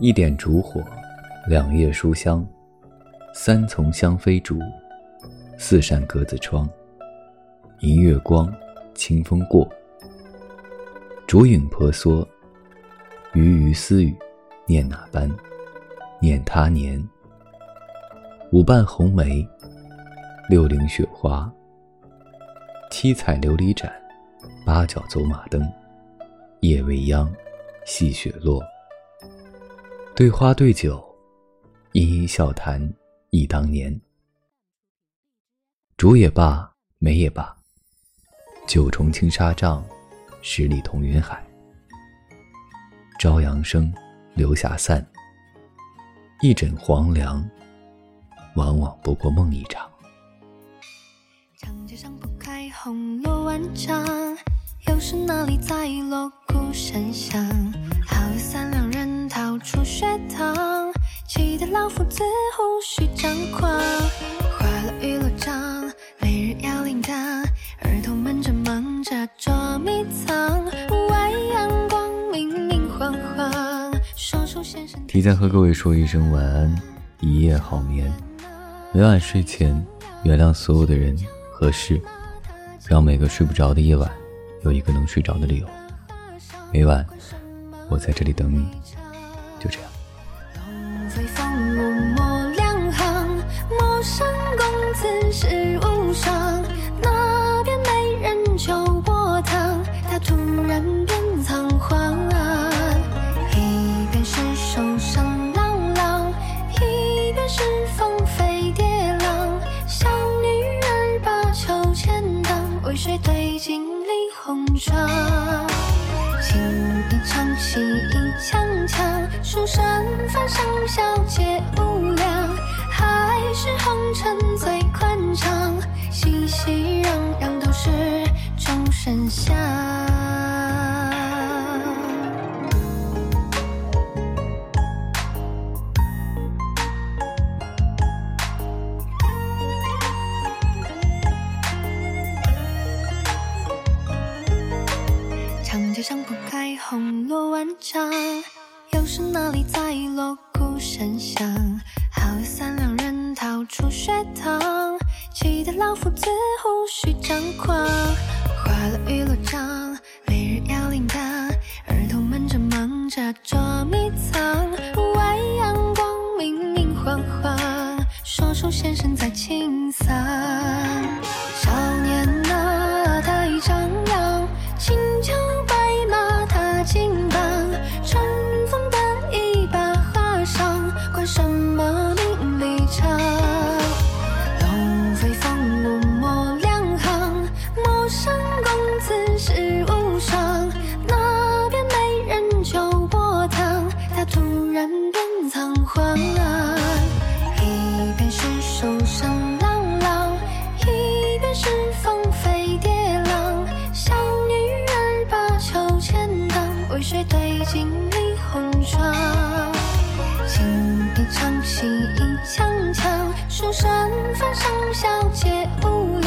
一点烛火，两叶书香，三丛香飞竹，四扇格子窗。银月光，清风过，烛影婆娑。鱼鱼私语，念哪般？念他年。五瓣红梅，六陵雪花，七彩琉璃盏，八角走马灯。夜未央，细雪落。对花对酒，殷殷笑谈忆当年。竹也罢，梅也罢，九重青纱帐，十里同云海。朝阳生，留霞散。一枕黄粱，往往不过梦一场。长街上铺开红罗万丈，又是哪里在锣鼓声响？气得老夫子胡须张狂。花落玉罗帐，每日摇铃铛，儿童们正忙着捉迷藏。外阳光明明晃晃，说出先生。提前和各位说一声晚安，一夜好眠。每晚睡前，原谅所有的人和事，让每个睡不着的夜晚有一个能睡着的理由。每晚，我在这里等你，就这样。龙飞凤舞莫两行，陌上公子是无双。那边美人求薄汤，他突然变仓皇。一边是手上朗朗，一边是风飞蝶浪。小女儿把秋千荡，为谁对镜理红妆？情一唱，戏一腔腔，书生饭上小姐无量，还是红尘最宽敞，熙熙攘攘都是众生相。长街上铺开红罗万丈，又是哪里在锣鼓声响？好友三两人逃出学堂，气得老夫子胡须张狂。花落玉罗帐，每日摇铃铛，儿童们正忙着捉迷藏。屋外阳光明明晃晃，说书先生在清嗓。锦里红妆。轻笛唱戏一腔腔，书生翻上小姐舞。